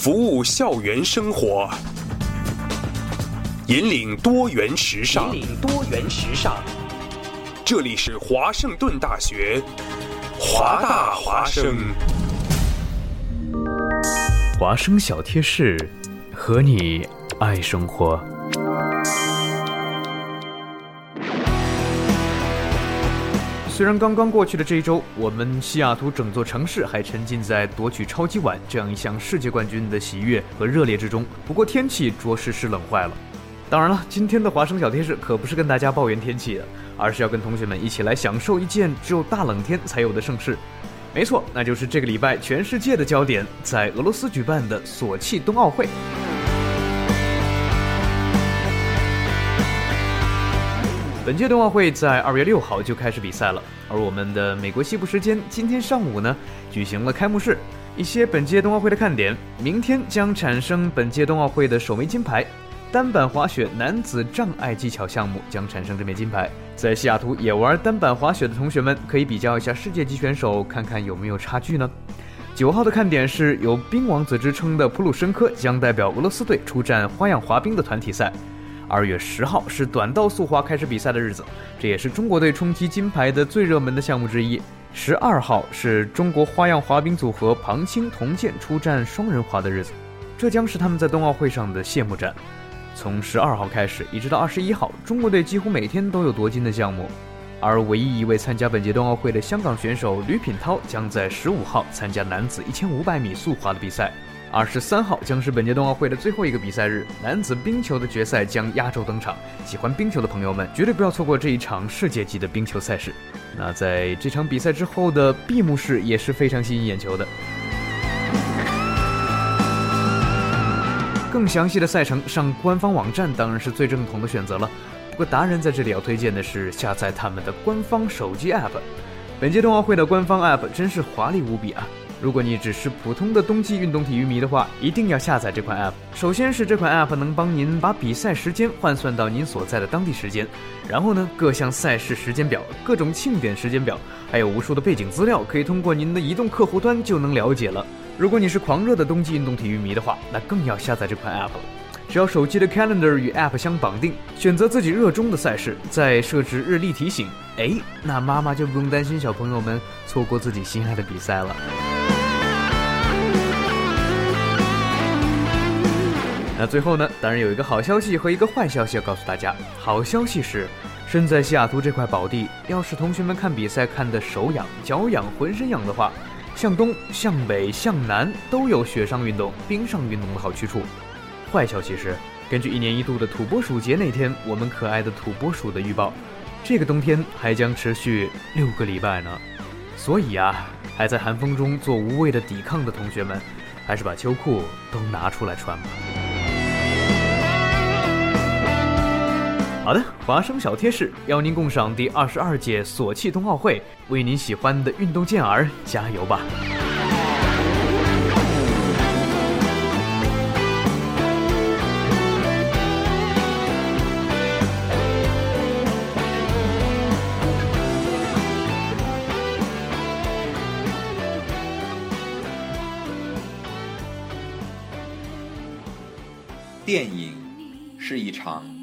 服务校园生活，引领多元时尚。引领多元时尚。这里是华盛顿大学，华大华生。华生小贴士，和你爱生活。虽然刚刚过去的这一周，我们西雅图整座城市还沉浸在夺取超级碗这样一项世界冠军的喜悦和热烈之中，不过天气着实是冷坏了。当然了，今天的华生小贴士可不是跟大家抱怨天气的，而是要跟同学们一起来享受一件只有大冷天才有的盛事。没错，那就是这个礼拜全世界的焦点在俄罗斯举办的索契冬奥会。本届冬奥会在二月六号就开始比赛了，而我们的美国西部时间今天上午呢举行了开幕式。一些本届冬奥会的看点：明天将产生本届冬奥会的首枚金牌，单板滑雪男子障碍技巧项目将产生这枚金牌。在西雅图也玩单板滑雪的同学们可以比较一下世界级选手，看看有没有差距呢？九号的看点是有冰王子之称的普鲁申科将代表俄罗斯队出战花样滑冰的团体赛。二月十号是短道速滑开始比赛的日子，这也是中国队冲击金牌的最热门的项目之一。十二号是中国花样滑冰组合庞青佟健出战双人滑的日子，这将是他们在冬奥会上的谢幕战。从十二号开始一直到二十一号，中国队几乎每天都有夺金的项目，而唯一一位参加本届冬奥会的香港选手吕品涛将在十五号参加男子一千五百米速滑的比赛。二十三号将是本届冬奥会的最后一个比赛日，男子冰球的决赛将压轴登场。喜欢冰球的朋友们绝对不要错过这一场世界级的冰球赛事。那在这场比赛之后的闭幕式也是非常吸引眼球的。更详细的赛程上官方网站当然是最正统的选择了。不过达人在这里要推荐的是下载他们的官方手机 App。本届冬奥会的官方 App 真是华丽无比啊！如果你只是普通的冬季运动体育迷的话，一定要下载这款 App。首先是这款 App 能帮您把比赛时间换算到您所在的当地时间，然后呢，各项赛事时间表、各种庆典时间表，还有无数的背景资料，可以通过您的移动客户端就能了解了。如果你是狂热的冬季运动体育迷的话，那更要下载这款 App 了。只要手机的 Calendar 与 App 相绑定，选择自己热衷的赛事，再设置日历提醒，哎，那妈妈就不用担心小朋友们错过自己心爱的比赛了。那最后呢，当然有一个好消息和一个坏消息要告诉大家。好消息是，身在西雅图这块宝地，要是同学们看比赛看得手痒、脚痒、浑身痒的话，向东、向北、向南都有雪上运动、冰上运动的好去处。坏消息是，根据一年一度的土拨鼠节那天我们可爱的土拨鼠的预报，这个冬天还将持续六个礼拜呢。所以啊，还在寒风中做无谓的抵抗的同学们，还是把秋裤都拿出来穿吧。好的，华生小贴士邀您共赏第二十二届索契冬奥会，为您喜欢的运动健儿加油吧！电影是一场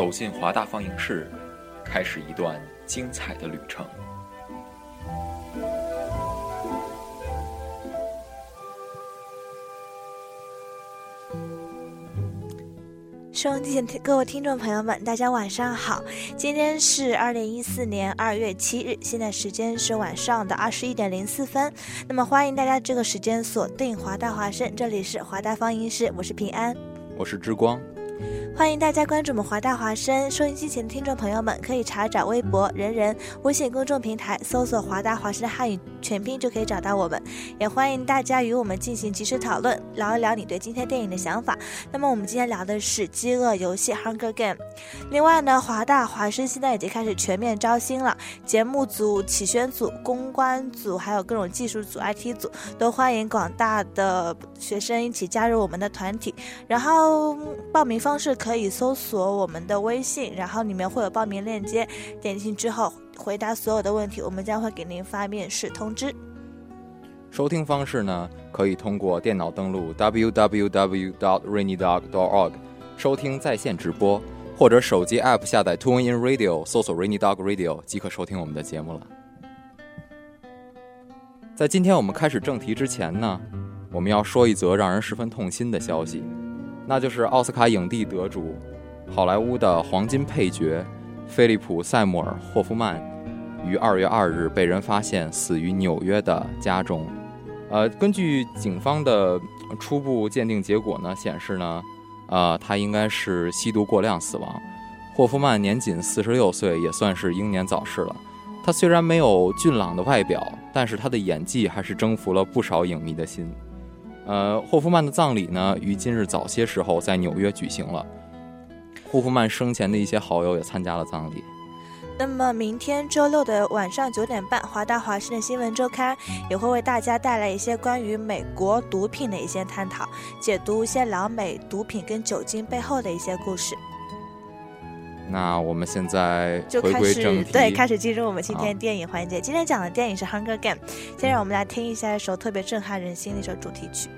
走进华大放映室，开始一段精彩的旅程。收音机各位听众朋友们，大家晚上好！今天是二零一四年二月七日，现在时间是晚上的二十一点零四分。那么欢迎大家这个时间锁定华大华声，这里是华大放映室，我是平安，我是之光。欢迎大家关注我们华大华声。收音机前的听众朋友们，可以查找微博、人人、微信公众平台，搜索“华大华声”的汉语全拼就可以找到我们。也欢迎大家与我们进行及时讨论，聊一聊你对今天电影的想法。那么我们今天聊的是《饥饿游戏》（Hunger Game）。另外呢，华大华声现在已经开始全面招新了，节目组、企宣组、公关组，还有各种技术组、IT 组，都欢迎广大的学生一起加入我们的团体。然后报名方式可以搜索我们的微信，然后里面会有报名链接，点进去之后回答所有的问题，我们将会给您发面试通知。收听方式呢，可以通过电脑登录 www.dotrainydog.dotorg 收听在线直播，或者手机 App 下载 TuneIn Radio，搜索 Rainy Dog Radio 即可收听我们的节目了。在今天我们开始正题之前呢，我们要说一则让人十分痛心的消息，那就是奥斯卡影帝得主、好莱坞的黄金配角菲利普·塞缪尔·霍夫曼于二月二日被人发现死于纽约的家中。呃，根据警方的初步鉴定结果呢，显示呢，呃，他应该是吸毒过量死亡。霍夫曼年仅四十六岁，也算是英年早逝了。他虽然没有俊朗的外表，但是他的演技还是征服了不少影迷的心。呃，霍夫曼的葬礼呢，于今日早些时候在纽约举行了。霍夫曼生前的一些好友也参加了葬礼。那么，明天周六的晚上九点半，华大华生的新闻周刊也会为大家带来一些关于美国毒品的一些探讨、解读一些老美毒品跟酒精背后的一些故事。那我们现在就开始对，开始进入我们今天电影环节。今天讲的电影是《Hunger Game》，先让我们来听一下一首特别震撼人心的一首主题曲。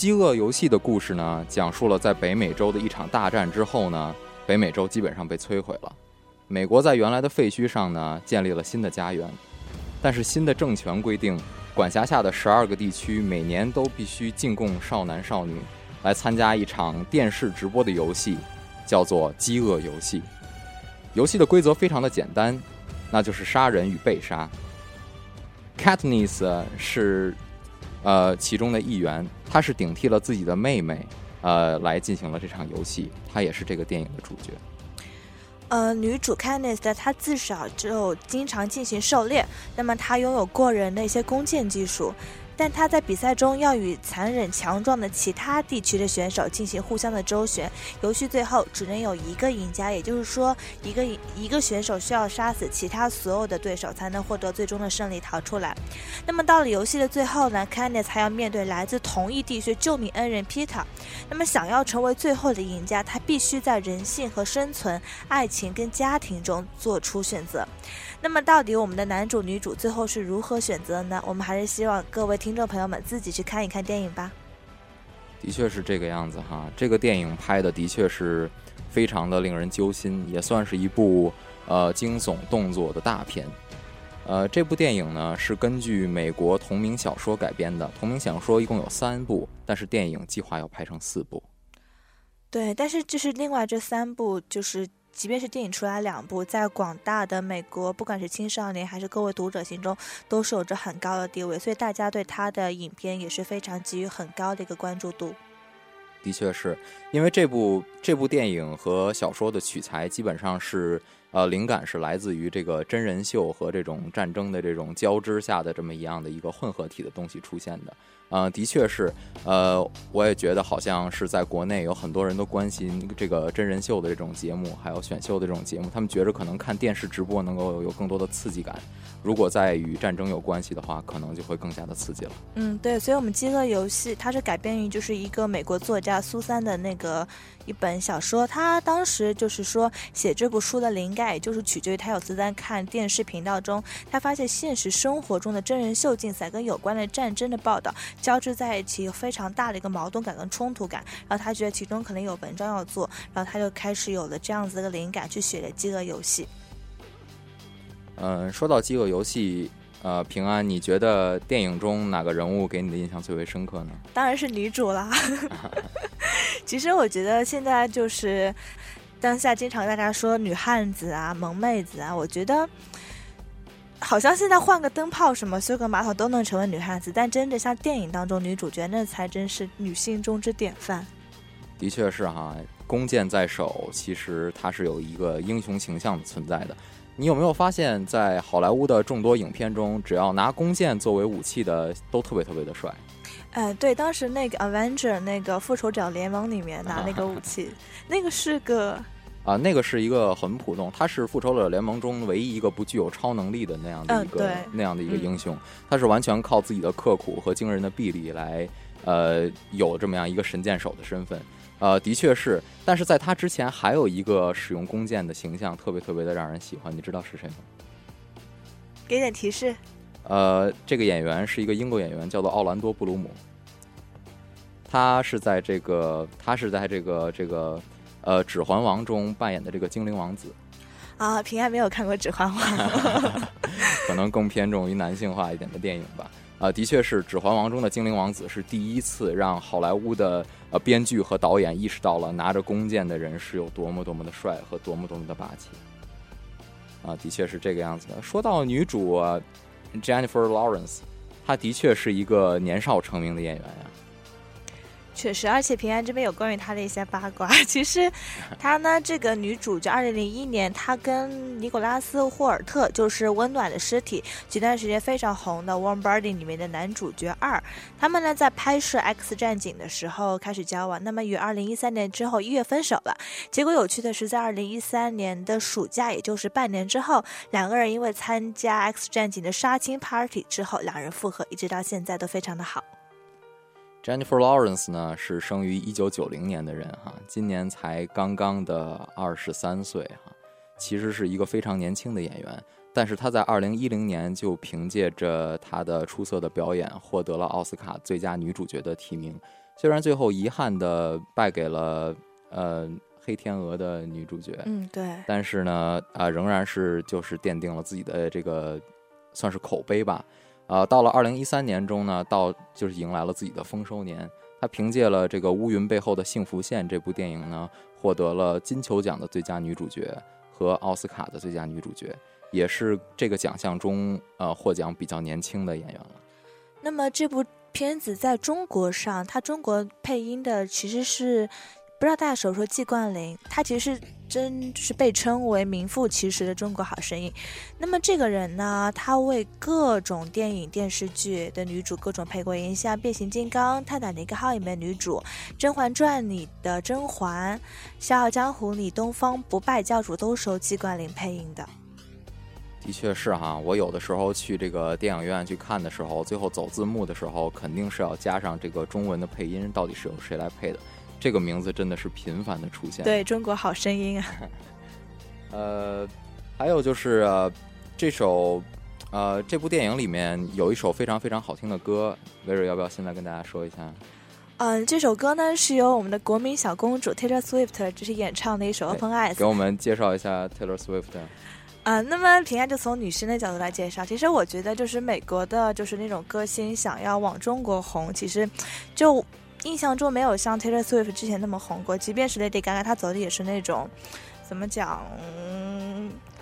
饥饿游戏的故事呢，讲述了在北美洲的一场大战之后呢，北美洲基本上被摧毁了。美国在原来的废墟上呢，建立了新的家园。但是新的政权规定，管辖下的十二个地区每年都必须进贡少男少女，来参加一场电视直播的游戏，叫做饥饿游戏。游戏的规则非常的简单，那就是杀人与被杀。Katniss 是。呃，其中的一员，她是顶替了自己的妹妹，呃，来进行了这场游戏。她也是这个电影的主角。呃，女主 c a n d i c e 她自小就经常进行狩猎，那么她拥有过人的一些弓箭技术。但他在比赛中要与残忍强壮的其他地区的选手进行互相的周旋，游戏最后只能有一个赢家，也就是说，一个一个选手需要杀死其他所有的对手才能获得最终的胜利逃出来。那么到了游戏的最后呢，Candice 还要面对来自同一地区救命恩人 Peter。那么想要成为最后的赢家，他必须在人性和生存、爱情跟家庭中做出选择。那么，到底我们的男主女主最后是如何选择呢？我们还是希望各位听众朋友们自己去看一看电影吧。的确是这个样子哈，这个电影拍的的确是非常的令人揪心，也算是一部呃惊悚动作的大片。呃，这部电影呢是根据美国同名小说改编的，同名小说一共有三部，但是电影计划要拍成四部。对，但是就是另外这三部就是。即便是电影出来两部，在广大的美国，不管是青少年还是各位读者心中，都是有着很高的地位，所以大家对他的影片也是非常给予很高的一个关注度。的确是因为这部这部电影和小说的取材基本上是。呃，灵感是来自于这个真人秀和这种战争的这种交织下的这么一样的一个混合体的东西出现的。呃，的确是，呃，我也觉得好像是在国内有很多人都关心这个真人秀的这种节目，还有选秀的这种节目，他们觉着可能看电视直播能够有更多的刺激感。如果在与战争有关系的话，可能就会更加的刺激了。嗯，对，所以，我们饥饿游戏它是改编于就是一个美国作家苏珊的那个一本小说。他当时就是说写这部书的灵感，也就是取决于他有次在看电视频道中，他发现现实生活中的真人秀竞赛跟有关的战争的报道交织在一起，有非常大的一个矛盾感跟冲突感。然后他觉得其中可能有文章要做，然后他就开始有了这样子的灵感去写的饥饿游戏。嗯，说到饥饿游戏，呃，平安，你觉得电影中哪个人物给你的印象最为深刻呢？当然是女主啦。其实我觉得现在就是当下经常大家说女汉子啊、萌妹子啊，我觉得好像现在换个灯泡什么、修个马桶都能成为女汉子，但真的像电影当中女主角，那才真是女性中之典范。的确是哈，弓箭在手，其实它是有一个英雄形象存在的。你有没有发现，在好莱坞的众多影片中，只要拿弓箭作为武器的，都特别特别的帅？哎，对，当时那个《Avenger》那个复仇者联盟里面拿那个武器，那个是个啊，那个是一个很普通，他是复仇者联盟中唯一一个不具有超能力的那样的一个那样的一个英雄，他是完全靠自己的刻苦和惊人的臂力来，呃，有这么样一个神箭手的身份。呃，的确是，但是在他之前还有一个使用弓箭的形象，特别特别的让人喜欢，你知道是谁吗？给点提示。呃，这个演员是一个英国演员，叫做奥兰多·布鲁姆。他是在这个，他是在这个这个，呃，《指环王》中扮演的这个精灵王子。啊，平安没有看过《指环王》可能更偏重于男性化一点的电影吧。啊，的确是《指环王》中的精灵王子是第一次让好莱坞的呃编剧和导演意识到了拿着弓箭的人是有多么多么的帅和多么多么的霸气。啊，的确是这个样子的。说到女主 Jennifer Lawrence，她的确是一个年少成名的演员呀。确实，而且平安这边有关于他的一些八卦。其实，他呢，这个女主就二零零一年，她跟尼古拉斯霍尔特就是《温暖的尸体》前段时间非常红的《Warm Body》里面的男主角二，他们呢在拍摄《X 战警》的时候开始交往，那么于二零一三年之后一月分手了。结果有趣的是，在二零一三年的暑假，也就是半年之后，两个人因为参加《X 战警》的杀青 Party 之后，两人复合，一直到现在都非常的好。Jennifer Lawrence 呢是生于一九九零年的人哈，今年才刚刚的二十三岁哈，其实是一个非常年轻的演员。但是她在二零一零年就凭借着她的出色的表演，获得了奥斯卡最佳女主角的提名。虽然最后遗憾的败给了呃黑天鹅的女主角，嗯对，但是呢啊仍然是就是奠定了自己的这个算是口碑吧。呃，到了二零一三年中呢，到就是迎来了自己的丰收年。他凭借了这个《乌云背后的幸福线》这部电影呢，获得了金球奖的最佳女主角和奥斯卡的最佳女主角，也是这个奖项中呃获奖比较年轻的演员了。那么这部片子在中国上，它中国配音的其实是。不知道大家熟不熟季冠霖，他其实是真是被称为名副其实的中国好声音。那么这个人呢，他为各种电影电视剧的女主各种配过音，像《变形金刚》《泰坦尼克号》里面女主，《甄嬛传》里的甄嬛，《笑傲江湖》里东方不败教主都是由季冠霖配音的。的确是哈，我有的时候去这个电影院去看的时候，最后走字幕的时候，肯定是要加上这个中文的配音，到底是由谁来配的。这个名字真的是频繁的出现。对中国好声音啊。呃，还有就是这首，呃，这部电影里面有一首非常非常好听的歌，威瑞要不要现在跟大家说一下？嗯，这首歌呢是由我们的国民小公主 Taylor Swift 就是演唱的一首 Open Eyes。给我们介绍一下 Taylor Swift。嗯，那么平安就从女生的角度来介绍。其实我觉得，就是美国的，就是那种歌星想要往中国红，其实就。印象中没有像 Taylor Swift 之前那么红过，即便是 Lady Gaga，她走的也是那种，怎么讲？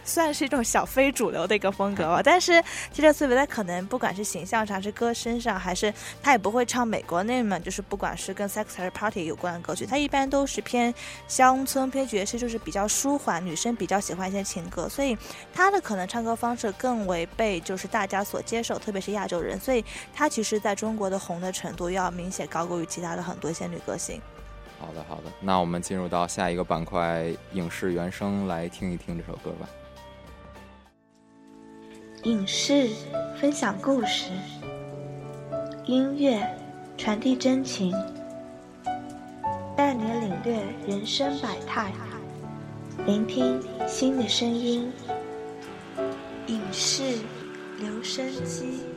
算是一种小非主流的一个风格吧，但是 Taylor Swift 可能不管是形象上、是歌声上，还是他也不会唱美国那么就是不管是跟 sex 还是 party 有关的歌曲，他一般都是偏乡村、偏爵士，就是比较舒缓，女生比较喜欢一些情歌，所以他的可能唱歌方式更为被就是大家所接受，特别是亚洲人，所以他其实在中国的红的程度要明显高过于其他的很多一些女歌星。好的，好的，那我们进入到下一个板块影视原声来听一听这首歌吧。影视分享故事，音乐传递真情，带你领略人生百态，聆听新的声音。影视留声机。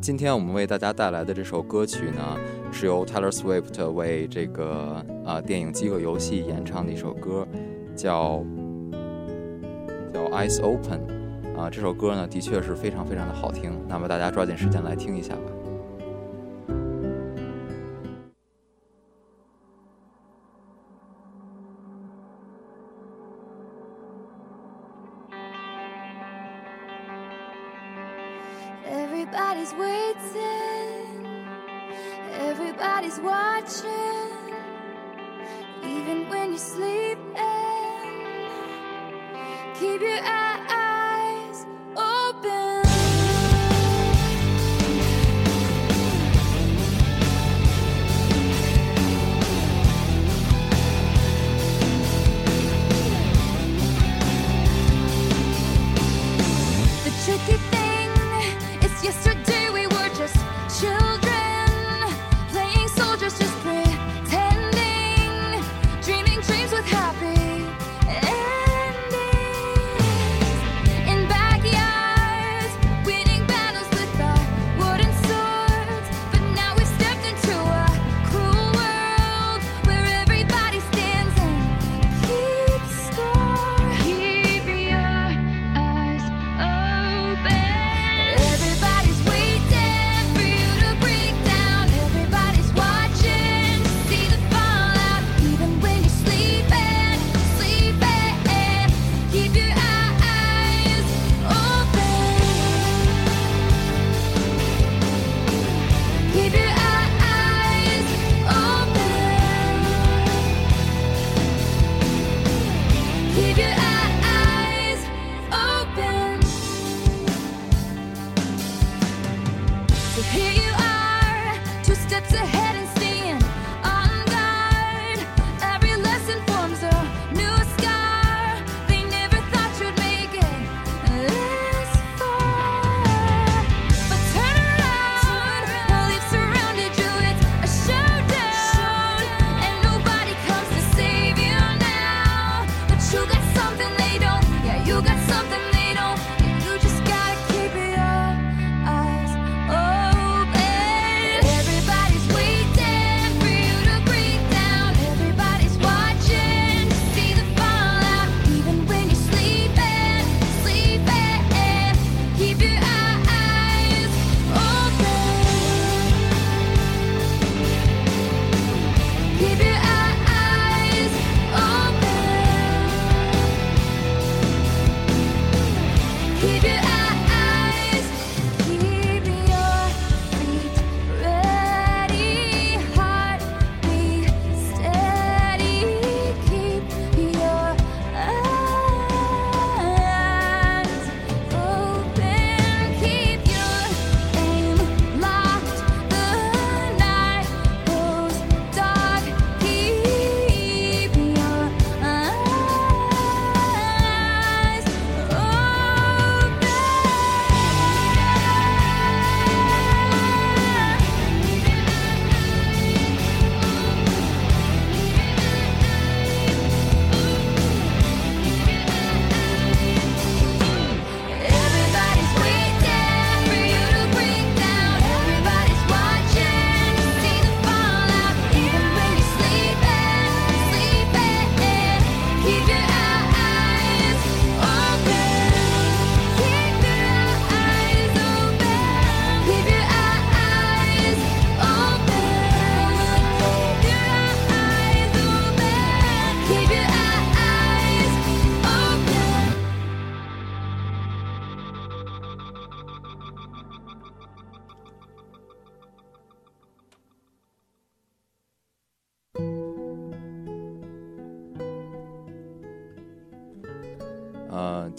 今天我们为大家带来的这首歌曲呢，是由 Taylor Swift 为这个啊电影《饥饿游戏》演唱的一首歌。叫叫 Eyes Open，啊，这首歌呢的确是非常非常的好听，那么大家抓紧时间来听一下吧。Everybody's waiting, everybody's watching, even when you're sleeping.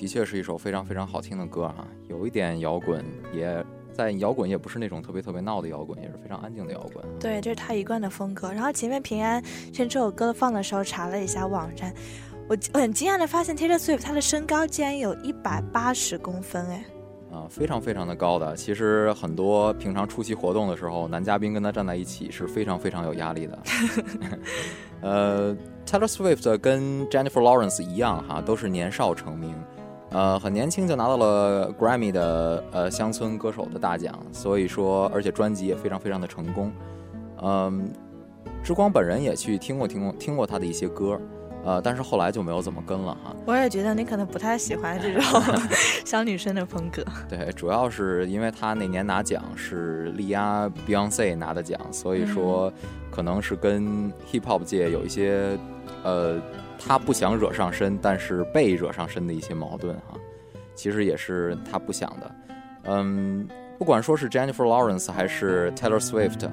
的确是一首非常非常好听的歌哈，有一点摇滚，也在摇滚也不是那种特别特别闹的摇滚，也是非常安静的摇滚。对，这是他一贯的风格。然后前面平安趁这首歌放的时候查了一下网站，我我很惊讶的发现 Taylor Swift 他的身高竟然有一百八十公分，哎，啊，非常非常的高的。其实很多平常出席活动的时候，男嘉宾跟他站在一起是非常非常有压力的。呃，Taylor Swift 跟 Jennifer Lawrence 一样哈，都是年少成名，呃，很年轻就拿到了 Grammy 的呃乡村歌手的大奖，所以说，而且专辑也非常非常的成功。嗯，之光本人也去听过听过听过他的一些歌，呃，但是后来就没有怎么跟了哈。我也觉得你可能不太喜欢这种 小女生的风格。对，主要是因为他那年拿奖是力压 Beyonce 拿的奖，所以说可能是跟 hip hop 界有一些呃，他不想惹上身，但是被惹上身的一些矛盾哈。其实也是他不想的。嗯，不管说是 Jennifer Lawrence 还是 Taylor Swift，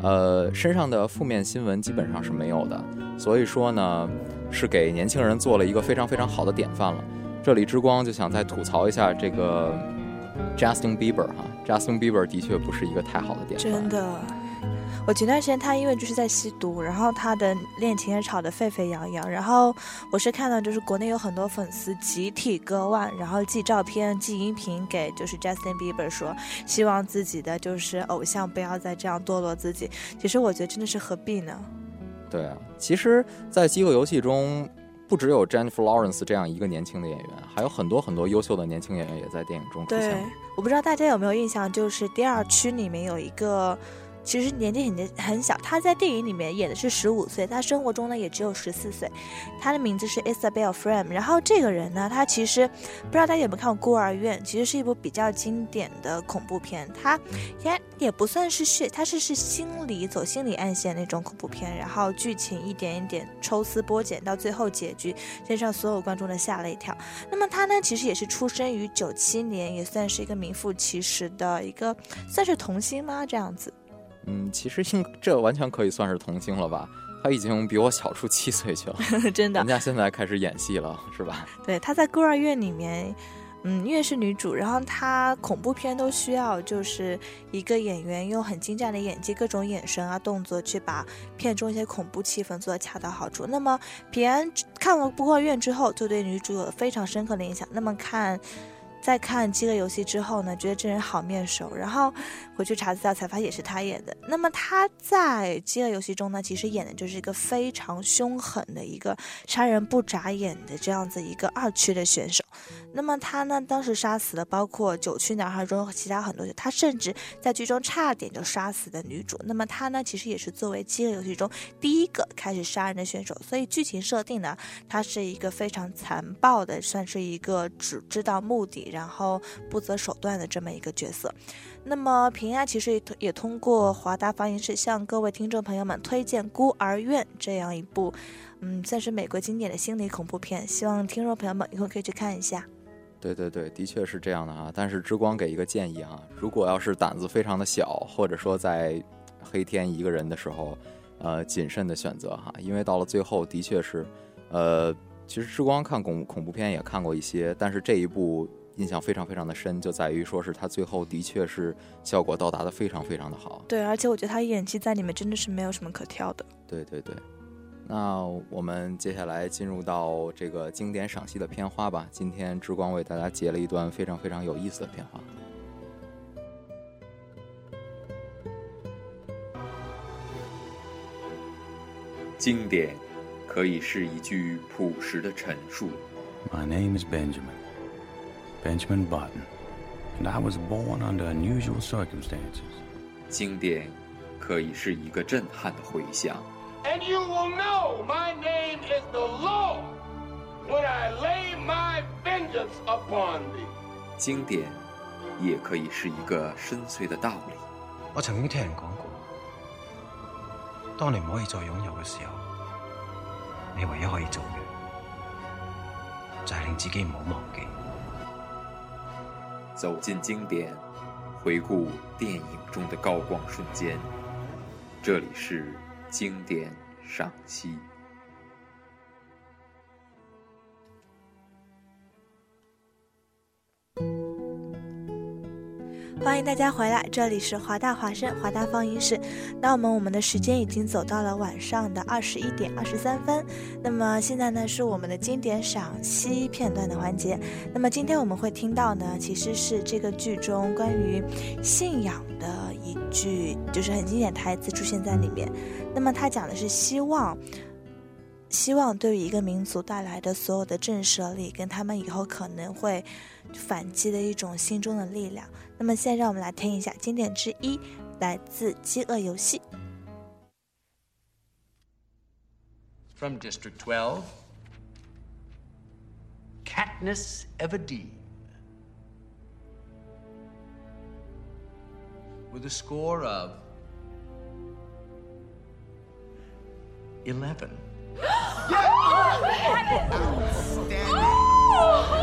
呃，身上的负面新闻基本上是没有的，所以说呢，是给年轻人做了一个非常非常好的典范了。这里之光就想再吐槽一下这个 Justin Bieber 哈，Justin Bieber 的确不是一个太好的典范，真的。我前段时间他因为就是在吸毒，然后他的恋情也吵得沸沸扬扬。然后我是看到就是国内有很多粉丝集体割腕，然后寄照片、寄音频给就是 Justin Bieber 说，希望自己的就是偶像不要再这样堕落自己。其实我觉得真的是何必呢？对啊，其实，在《饥饿游戏》中，不只有 Jennifer Lawrence 这样一个年轻的演员，还有很多很多优秀的年轻演员也在电影中出现对。，我不知道大家有没有印象，就是第二区里面有一个。其实年纪很年很小，他在电影里面演的是十五岁，他生活中呢也只有十四岁。他的名字是 Isabel Frame。然后这个人呢，他其实不知道大家有没有看过《孤儿院》，其实是一部比较经典的恐怖片。它也也不算是血，它是是心理走心理暗线那种恐怖片。然后剧情一点一点抽丝剥茧，到最后结局，真让所有观众都吓了一跳。那么他呢，其实也是出生于九七年，也算是一个名副其实的一个，算是童星吗？这样子。嗯，其实应这完全可以算是童星了吧？他已经比我小出七岁去了，真的人，家现在开始演戏了，是吧？对，她在孤儿院里面，嗯，因为是女主，然后她恐怖片都需要就是一个演员用很精湛的演技、各种眼神啊、动作去把片中一些恐怖气氛做得恰到好处。那么平安看了孤儿院之后，就对女主有非常深刻的影响。那么看。在看《饥饿游戏》之后呢，觉得这人好面熟，然后回去查资料才发现也是他演的。那么他在《饥饿游戏》中呢，其实演的就是一个非常凶狠的一个杀人不眨眼的这样子一个二区的选手。那么他呢，当时杀死了包括九区男孩中其他很多，他甚至在剧中差点就杀死的女主。那么他呢，其实也是作为《饥饿游戏》中第一个开始杀人的选手。所以剧情设定呢，他是一个非常残暴的，算是一个只知道目的，然后不择手段的这么一个角色。那么平安其实也通也通过华大放映室向各位听众朋友们推荐《孤儿院》这样一部，嗯，算是美国经典的心理恐怖片，希望听众朋友们以后可以去看一下。对对对，的确是这样的啊。但是之光给一个建议啊，如果要是胆子非常的小，或者说在黑天一个人的时候，呃，谨慎的选择哈，因为到了最后的确是，呃，其实之光看恐恐怖片也看过一些，但是这一部印象非常非常的深，就在于说是他最后的确是效果到达的非常非常的好。对，而且我觉得他演技在里面真的是没有什么可挑的。对对对，那我们接下来进入到这个经典赏析的片花吧。今天之光为大家截了一段非常非常有意思的片花。经典可以是一句朴实的陈述，My name is Benjamin. Benjamin Button. And I was born under unusual circumstances. 经典可以是一个震撼的回响，And you will know my name is the Lord when I lay my vengeance upon thee. 经典也可以是一个深邃的道理。我曾經聽人講過，當你唔可以再擁有嘅時候，你唯一可以做嘅就係令自己唔好忘記。走进经典，回顾电影中的高光瞬间。这里是经典赏析。欢迎大家回来，这里是华大华声华大放映室。那我们我们的时间已经走到了晚上的二十一点二十三分。那么现在呢是我们的经典赏析片段的环节。那么今天我们会听到呢，其实是这个剧中关于信仰的一句，就是很经典台词出现在里面。那么它讲的是希望。希望对于一个民族带来的所有的震慑力，跟他们以后可能会反击的一种心中的力量。那么现在让我们来听一下经典之一，来自《饥饿游戏》。From District Twelve, Katniss Everdeen. With a score of 11.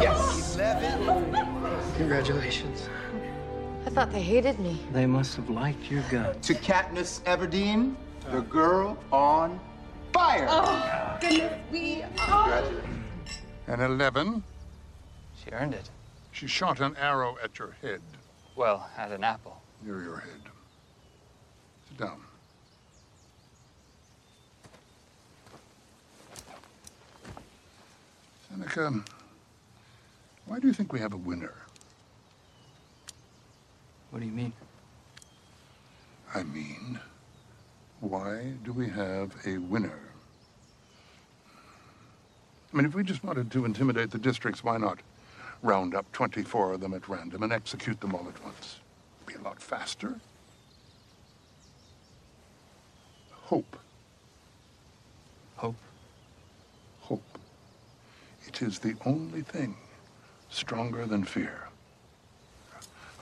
Yes. 11. Congratulations. I thought they hated me. They must have liked your guts. To Katniss Everdeen, the girl on fire. Oh, goodness, we are. Congratulations. An 11. She earned it. She shot an arrow at your head. Well, at an apple. Near your head. Sit down. Seneca, why do you think we have a winner? What do you mean? I mean, why do we have a winner? I mean, if we just wanted to intimidate the districts, why not round up 24 of them at random and execute them all at once? Be a lot faster. Hope? Hope. It is the only thing stronger than fear.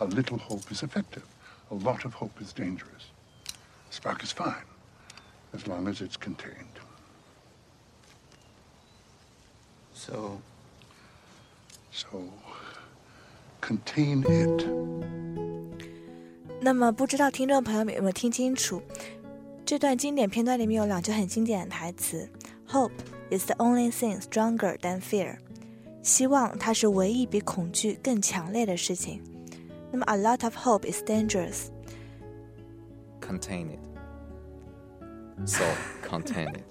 A little hope is effective. A lot of hope is dangerous. Spark is fine, as long as it's contained. So, So, contain it. 那么，不知道听众朋友们有没有听清楚？这段经典片段里面有两句很经典的台词：“Hope is the only thing stronger than fear。”希望它是唯一比恐惧更强烈的事情。那么，a lot of hope is dangerous。contain it. So contain it.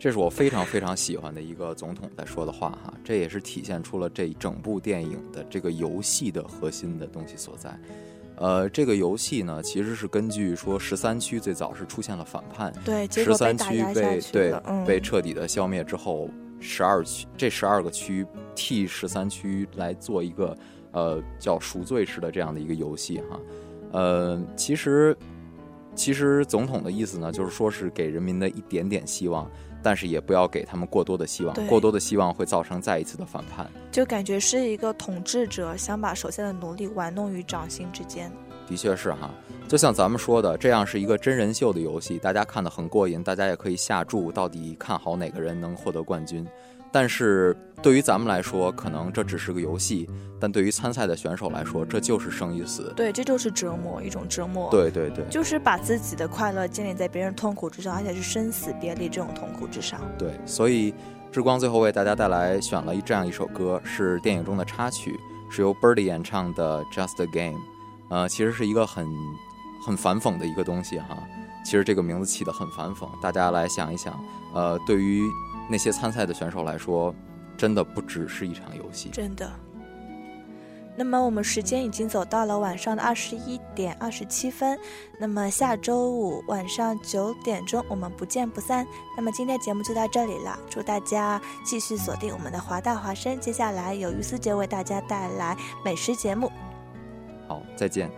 这是我非常非常喜欢的一个总统在说的话哈，这也是体现出了这整部电影的这个游戏的核心的东西所在。呃，这个游戏呢，其实是根据说十三区最早是出现了反叛，对十三区被对嗯被彻底的消灭之后，十二区这十二个区替十三区来做一个呃叫赎罪式的这样的一个游戏哈。呃，其实其实总统的意思呢，就是说是给人民的一点点希望，但是也不要给他们过多的希望，过多的希望会造成再一次的反叛。就感觉是一个统治者想把手下的奴隶玩弄于掌心之间。的确是哈，就像咱们说的，这样是一个真人秀的游戏，大家看得很过瘾，大家也可以下注到底看好哪个人能获得冠军。但是对于咱们来说，可能这只是个游戏，但对于参赛的选手来说，这就是生与死。对，这就是折磨，一种折磨。对对对就是把自己的快乐建立在别人痛苦之上，而且是生死别离这种痛苦之上。对，所以志光最后为大家带来选了一这样一首歌，是电影中的插曲，是由 Birdy 演唱的《Just a Game》。呃，其实是一个很很反讽的一个东西哈。其实这个名字起得很反讽，大家来想一想，呃，对于那些参赛的选手来说，真的不只是一场游戏。真的。那么我们时间已经走到了晚上的二十一点二十七分，那么下周五晚上九点钟我们不见不散。那么今天节目就到这里了，祝大家继续锁定我们的华大华声，接下来有于思杰为大家带来美食节目。好，再见。